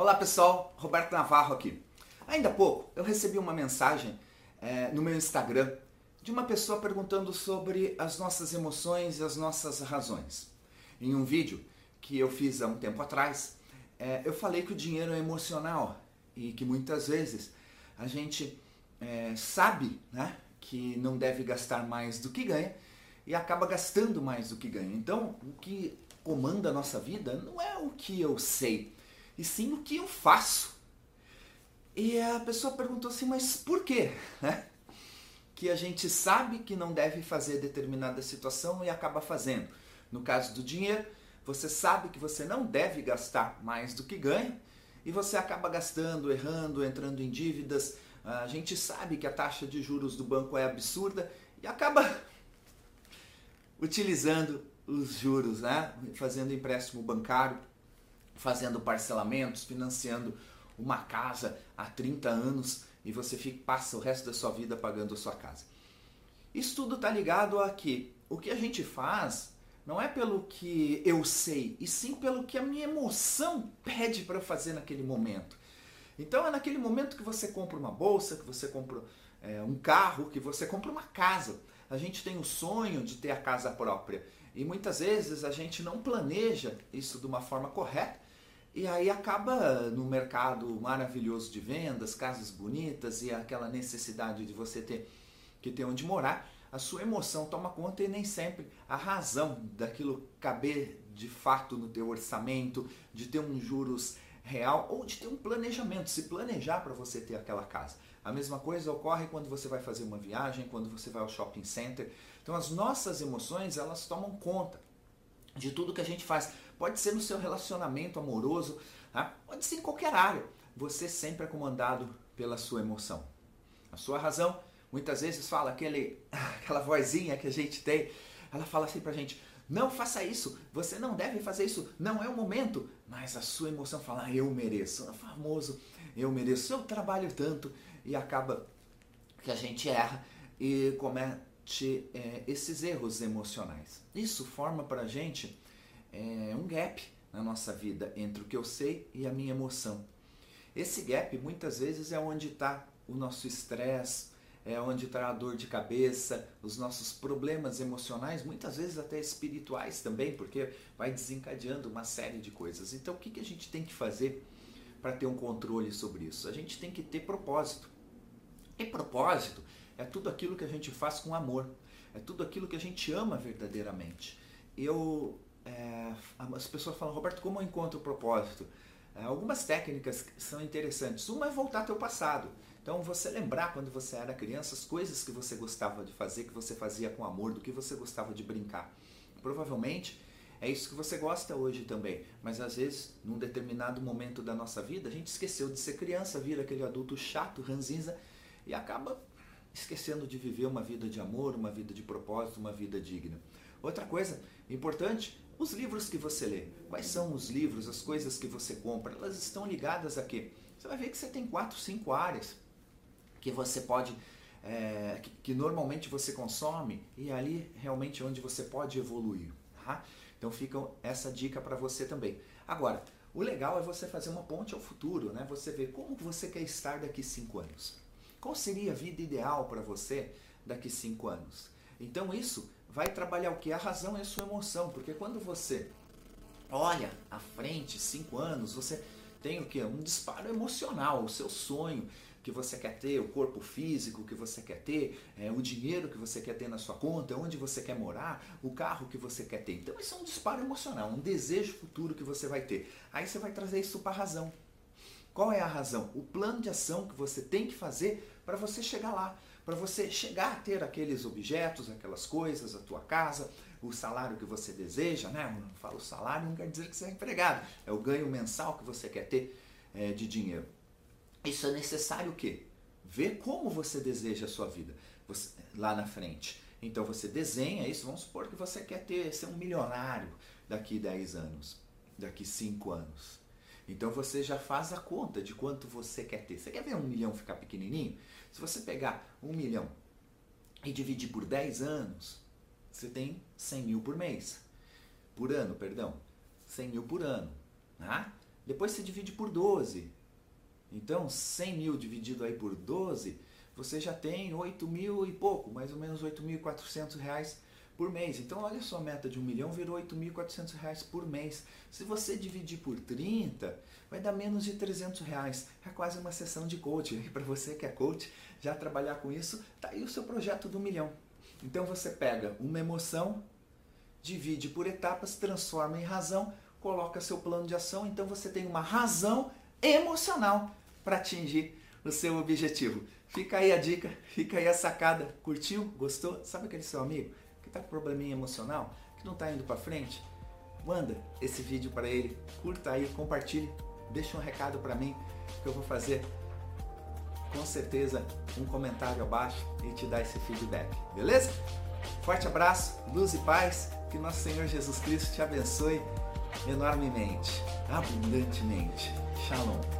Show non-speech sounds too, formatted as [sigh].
Olá pessoal, Roberto Navarro aqui. Ainda há pouco eu recebi uma mensagem é, no meu Instagram de uma pessoa perguntando sobre as nossas emoções e as nossas razões. Em um vídeo que eu fiz há um tempo atrás, é, eu falei que o dinheiro é emocional e que muitas vezes a gente é, sabe né, que não deve gastar mais do que ganha e acaba gastando mais do que ganha. Então, o que comanda a nossa vida não é o que eu sei, e sim o que eu faço. E a pessoa perguntou assim, mas por quê? Né? Que a gente sabe que não deve fazer determinada situação e acaba fazendo. No caso do dinheiro, você sabe que você não deve gastar mais do que ganha e você acaba gastando, errando, entrando em dívidas. A gente sabe que a taxa de juros do banco é absurda e acaba [laughs] utilizando os juros, né? fazendo empréstimo bancário fazendo parcelamentos, financiando uma casa há 30 anos e você fica, passa o resto da sua vida pagando a sua casa. Isso tudo está ligado a que o que a gente faz não é pelo que eu sei, e sim pelo que a minha emoção pede para fazer naquele momento. Então é naquele momento que você compra uma bolsa, que você compra é, um carro, que você compra uma casa. A gente tem o sonho de ter a casa própria. E muitas vezes a gente não planeja isso de uma forma correta e aí acaba no mercado maravilhoso de vendas, casas bonitas e aquela necessidade de você ter que ter onde morar, a sua emoção toma conta e nem sempre a razão daquilo caber de fato no teu orçamento, de ter um juros real ou de ter um planejamento, se planejar para você ter aquela casa. A mesma coisa ocorre quando você vai fazer uma viagem, quando você vai ao shopping center. Então as nossas emoções, elas tomam conta de tudo que a gente faz. Pode ser no seu relacionamento amoroso, tá? pode ser em qualquer área. Você sempre é comandado pela sua emoção. A sua razão, muitas vezes fala aquele, [laughs] aquela vozinha que a gente tem, ela fala assim pra gente, não faça isso, você não deve fazer isso, não é o momento. Mas a sua emoção fala, ah, eu mereço, é famoso, eu mereço, eu trabalho tanto. E acaba que a gente erra e comete é, esses erros emocionais. Isso forma para a gente é, um gap na nossa vida entre o que eu sei e a minha emoção. Esse gap muitas vezes é onde está o nosso estresse, é onde está a dor de cabeça, os nossos problemas emocionais, muitas vezes até espirituais também, porque vai desencadeando uma série de coisas. Então, o que, que a gente tem que fazer para ter um controle sobre isso? A gente tem que ter propósito. E propósito é tudo aquilo que a gente faz com amor. É tudo aquilo que a gente ama verdadeiramente. Eu, é, as pessoas falam, Roberto, como eu encontro o propósito? É, algumas técnicas são interessantes. Uma é voltar ao teu passado. Então, você lembrar quando você era criança as coisas que você gostava de fazer, que você fazia com amor, do que você gostava de brincar. Provavelmente é isso que você gosta hoje também. Mas às vezes, num determinado momento da nossa vida, a gente esqueceu de ser criança, vira aquele adulto chato, ranzinza e acaba esquecendo de viver uma vida de amor, uma vida de propósito, uma vida digna. Outra coisa importante, os livros que você lê. Quais são os livros, as coisas que você compra? Elas estão ligadas a quê? Você vai ver que você tem quatro, cinco áreas que você pode, é, que, que, normalmente você consome e é ali realmente onde você pode evoluir. Tá? Então fica essa dica para você também. Agora, o legal é você fazer uma ponte ao futuro, né? Você ver como você quer estar daqui cinco anos. Qual seria a vida ideal para você daqui cinco anos? Então isso vai trabalhar o que? A razão e a sua emoção, porque quando você olha à frente, cinco anos, você tem o que? Um disparo emocional, o seu sonho que você quer ter, o corpo físico que você quer ter, é, o dinheiro que você quer ter na sua conta, onde você quer morar, o carro que você quer ter. Então isso é um disparo emocional, um desejo futuro que você vai ter. Aí você vai trazer isso para a razão. Qual é a razão? O plano de ação que você tem que fazer para você chegar lá, para você chegar a ter aqueles objetos, aquelas coisas, a tua casa, o salário que você deseja, né? Eu falo salário não quer dizer que você é empregado, é o ganho mensal que você quer ter é, de dinheiro. Isso é necessário o quê? Ver como você deseja a sua vida você, lá na frente. Então você desenha isso, vamos supor que você quer ter ser um milionário daqui 10 anos, daqui 5 anos. Então você já faz a conta de quanto você quer ter. Você quer ver um milhão ficar pequenininho? Se você pegar um milhão e dividir por 10 anos, você tem 100 mil por mês. Por ano, perdão. 100 mil por ano. Né? Depois você divide por 12. Então, 100 mil dividido aí por 12, você já tem 8 mil e pouco, mais ou menos 8.400 reais por mês. Então, olha sua meta de 1 milhão virou 8.400 reais por mês. Se você dividir por 30, vai dar menos de 300 reais. É quase uma sessão de coaching. Para você que é coach, já trabalhar com isso, tá aí o seu projeto do milhão. Então, você pega uma emoção, divide por etapas, transforma em razão, coloca seu plano de ação. Então, você tem uma razão emocional para atingir o seu objetivo. Fica aí a dica, fica aí a sacada. Curtiu? Gostou? Sabe aquele seu amigo está com probleminha emocional, que não está indo para frente? Manda esse vídeo para ele, curta aí, compartilhe, deixa um recado para mim que eu vou fazer com certeza um comentário abaixo e te dar esse feedback, beleza? Forte abraço, luz e paz, que nosso Senhor Jesus Cristo te abençoe enormemente, abundantemente. Shalom.